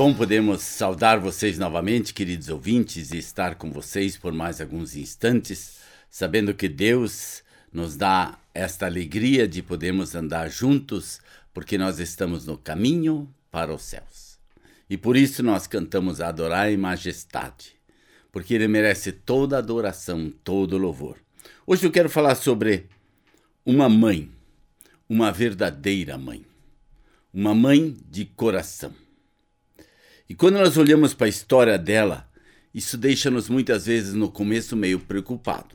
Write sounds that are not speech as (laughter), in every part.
Bom podemos saudar vocês novamente, queridos ouvintes, e estar com vocês por mais alguns instantes, sabendo que Deus nos dá esta alegria de podermos andar juntos, porque nós estamos no caminho para os céus. E por isso nós cantamos Adorar em Majestade, porque ele merece toda adoração, todo louvor. Hoje eu quero falar sobre uma mãe, uma verdadeira mãe, uma mãe de coração. E quando nós olhamos para a história dela, isso deixa-nos muitas vezes no começo meio preocupado.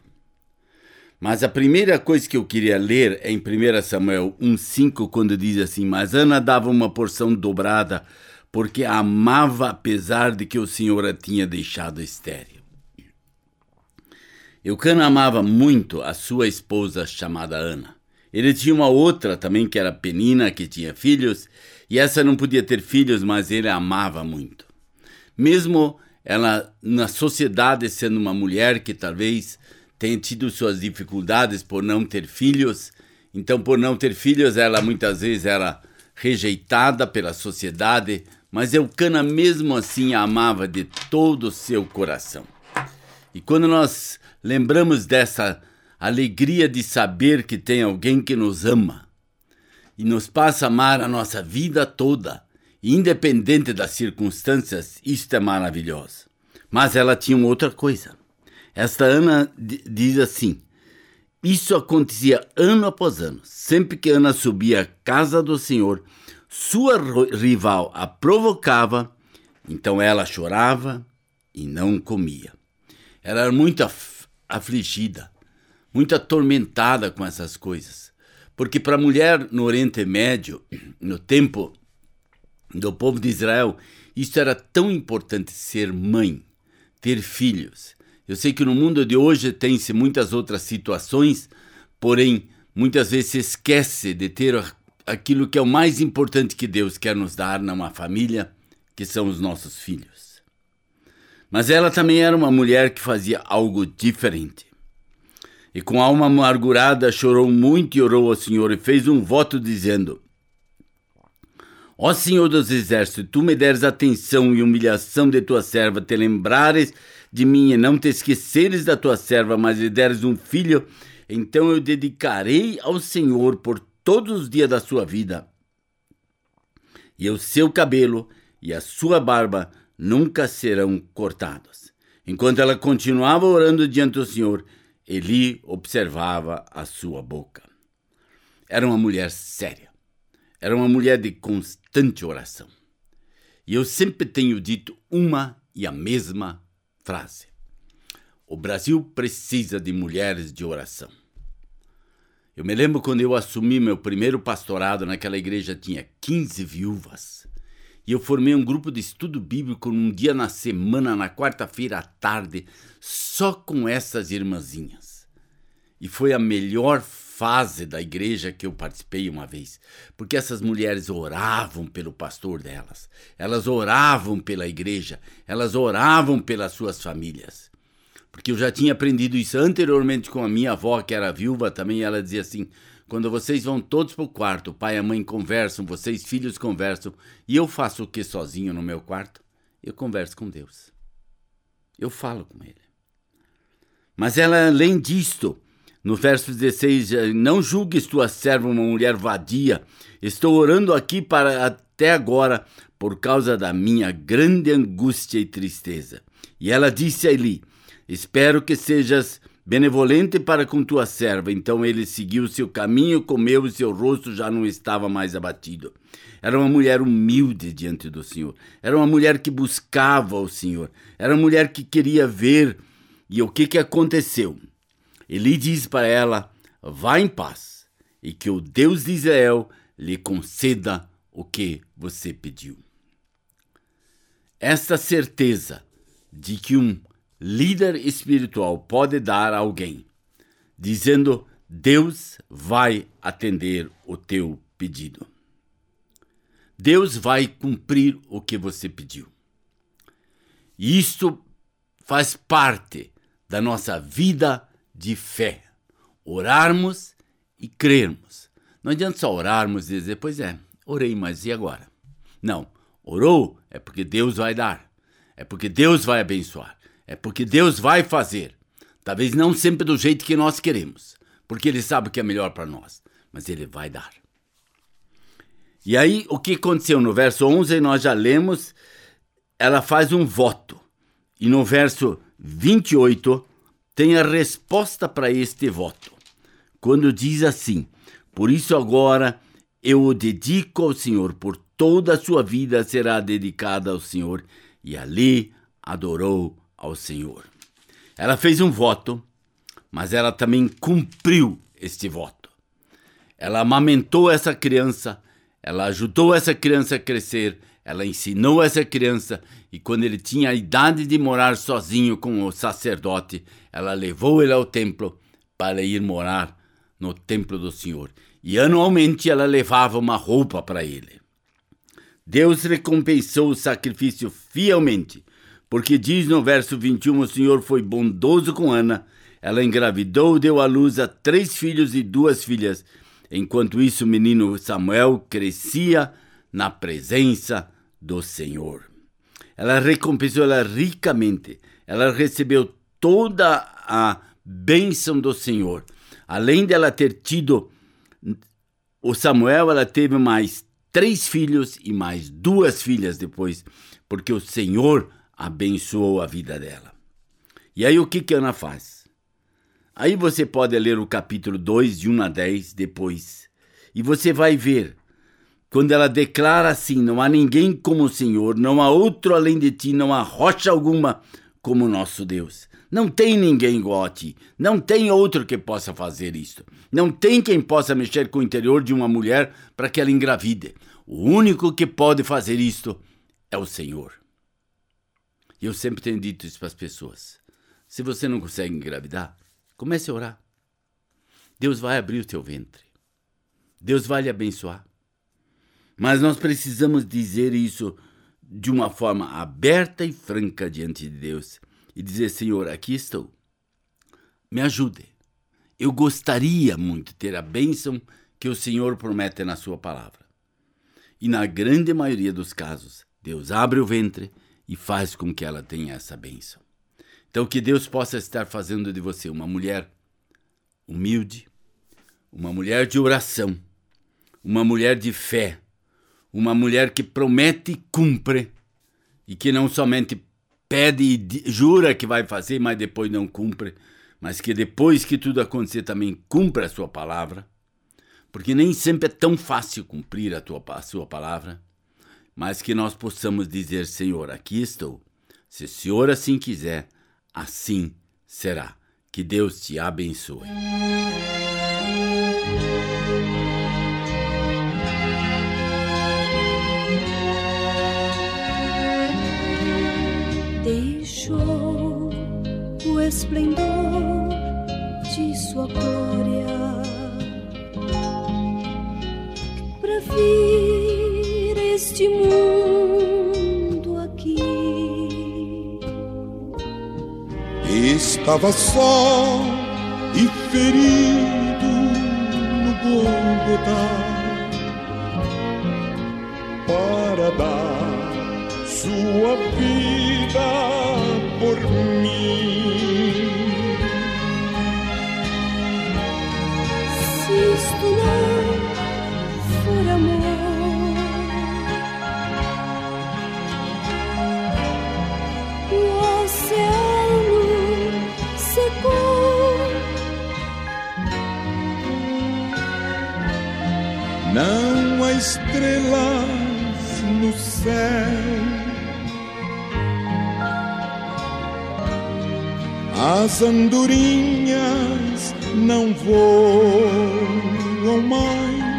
Mas a primeira coisa que eu queria ler é em 1 Samuel 1,5, quando diz assim: Mas Ana dava uma porção dobrada, porque a amava apesar de que o Senhor a tinha deixado estéril. Eucana amava muito a sua esposa chamada Ana. Ele tinha uma outra também que era Penina, que tinha filhos, e essa não podia ter filhos, mas ele a amava muito. Mesmo ela, na sociedade, sendo uma mulher que talvez tem tido suas dificuldades por não ter filhos. Então, por não ter filhos, ela muitas vezes era rejeitada pela sociedade, mas Eucana mesmo assim a amava de todo o seu coração. E quando nós lembramos dessa alegria de saber que tem alguém que nos ama e nos passa a amar a nossa vida toda, independente das circunstâncias, isto é maravilhoso. Mas ela tinha outra coisa. Esta Ana diz assim: Isso acontecia ano após ano. Sempre que Ana subia à casa do Senhor, sua rival a provocava, então ela chorava e não comia. Era muito af afligida, muito atormentada com essas coisas. Porque para a mulher no Oriente Médio, (clears throat) no tempo do povo de Israel, isso era tão importante ser mãe, ter filhos. Eu sei que no mundo de hoje tem-se muitas outras situações, porém, muitas vezes se esquece de ter aquilo que é o mais importante que Deus quer nos dar numa família, que são os nossos filhos. Mas ela também era uma mulher que fazia algo diferente. E com alma amargurada chorou muito e orou ao Senhor e fez um voto dizendo: Ó Senhor dos exércitos, tu me deres atenção e humilhação de tua serva, te lembrares de mim e não te esqueceres da tua serva, mas lhe deres um filho, então eu dedicarei ao Senhor por todos os dias da sua vida. E o seu cabelo e a sua barba nunca serão cortados. Enquanto ela continuava orando diante do Senhor, Eli observava a sua boca. Era uma mulher séria. Era uma mulher de constante oração. E eu sempre tenho dito uma e a mesma frase. O Brasil precisa de mulheres de oração. Eu me lembro quando eu assumi meu primeiro pastorado, naquela igreja tinha 15 viúvas. E eu formei um grupo de estudo bíblico um dia na semana, na quarta-feira à tarde, só com essas irmãzinhas. E foi a melhor fase da igreja que eu participei uma vez, porque essas mulheres oravam pelo pastor delas, elas oravam pela igreja, elas oravam pelas suas famílias. Porque eu já tinha aprendido isso anteriormente com a minha avó, que era viúva também, ela dizia assim: quando vocês vão todos para o quarto, o pai e a mãe conversam, vocês filhos conversam, e eu faço o que sozinho no meu quarto? Eu converso com Deus. Eu falo com Ele. Mas ela, além disto, no verso 16, não julgues tua serva uma mulher vadia. Estou orando aqui para até agora por causa da minha grande angústia e tristeza. E ela disse a Eli: Espero que sejas benevolente para com tua serva. Então ele seguiu seu caminho, comeu e seu rosto já não estava mais abatido. Era uma mulher humilde diante do Senhor. Era uma mulher que buscava o Senhor. Era uma mulher que queria ver. E o que, que aconteceu? Ele diz para ela: Vá em paz, e que o Deus de Israel lhe conceda o que você pediu. Esta certeza de que um líder espiritual pode dar a alguém, dizendo: Deus vai atender o teu pedido. Deus vai cumprir o que você pediu. E isto faz parte da nossa vida de fé. Orarmos e crermos. Não adianta só orarmos e dizer, pois é, orei, mas e agora? Não, orou é porque Deus vai dar, é porque Deus vai abençoar, é porque Deus vai fazer. Talvez não sempre do jeito que nós queremos, porque Ele sabe o que é melhor para nós, mas Ele vai dar. E aí, o que aconteceu no verso 11, nós já lemos ela faz um voto. E no verso 28 tem a resposta para este voto. Quando diz assim: Por isso agora eu o dedico ao Senhor, por toda a sua vida será dedicada ao Senhor. E ali adorou ao Senhor. Ela fez um voto, mas ela também cumpriu este voto. Ela amamentou essa criança, ela ajudou essa criança a crescer, ela ensinou essa criança e quando ele tinha a idade de morar sozinho com o sacerdote, ela levou ele ao templo para ir morar no templo do Senhor. E anualmente ela levava uma roupa para ele. Deus recompensou o sacrifício fielmente, porque diz no verso 21: o Senhor foi bondoso com Ana. Ela engravidou, deu à luz a três filhos e duas filhas. Enquanto isso, o menino Samuel crescia na presença do Senhor. Ela recompensou ela ricamente. Ela recebeu toda a bênção do Senhor. Além dela ter tido o Samuel, ela teve mais três filhos e mais duas filhas depois, porque o Senhor abençoou a vida dela. E aí o que, que Ana faz? Aí você pode ler o capítulo 2, de 1 a 10, depois, e você vai ver quando ela declara assim: Não há ninguém como o Senhor, não há outro além de ti, não há rocha alguma como nosso Deus. Não tem ninguém igual a ti. Não tem outro que possa fazer isto. Não tem quem possa mexer com o interior de uma mulher para que ela engravide. O único que pode fazer isto é o Senhor. Eu sempre tenho dito isso para as pessoas. Se você não consegue engravidar, comece a orar. Deus vai abrir o teu ventre. Deus vai lhe abençoar. Mas nós precisamos dizer isso de uma forma aberta e franca diante de Deus e dizer: Senhor, aqui estou. Me ajude. Eu gostaria muito de ter a bênção que o Senhor promete na Sua palavra. E na grande maioria dos casos, Deus abre o ventre e faz com que ela tenha essa bênção. Então, que Deus possa estar fazendo de você uma mulher humilde, uma mulher de oração, uma mulher de fé, uma mulher que promete e cumpre, e que não somente pede e jura que vai fazer, mas depois não cumpre, mas que depois que tudo acontecer também cumpre a sua palavra, porque nem sempre é tão fácil cumprir a, tua, a sua palavra, mas que nós possamos dizer: Senhor, aqui estou. Se o Senhor assim quiser, assim será. Que Deus te abençoe. deixou o esplendor Estava só e ferido no Golgotá para dar sua vida por mim. Estrelas no céu As andorinhas não voam mais.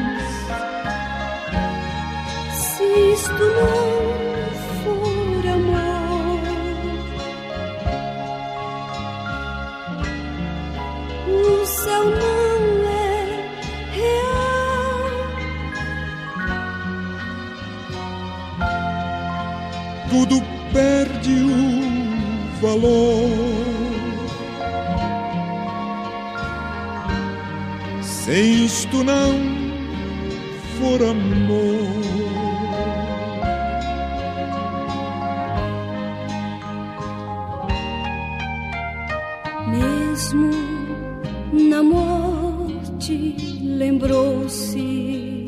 Valor. se isto não for amor. Mesmo na morte, lembrou-se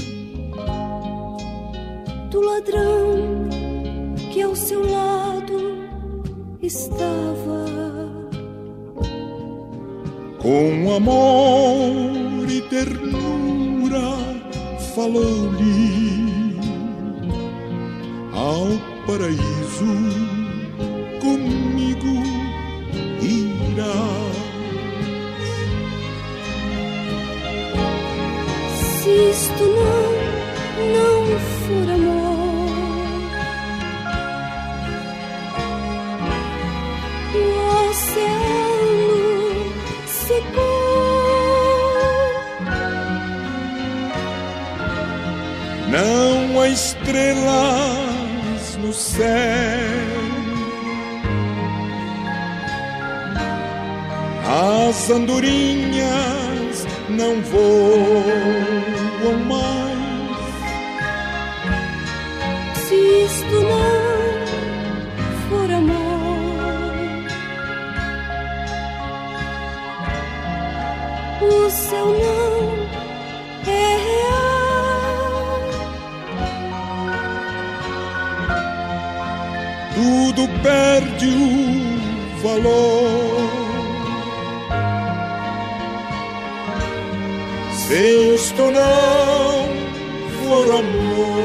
do ladrão que ao seu lado estava. Com amor e ternura falou-lhe ao paraíso comigo irás. Se isto não, Não há estrelas no céu. As andorinhas não voam mais. Se isto não for amor, o céu não Tudo perde o valor. Se isto não for amor.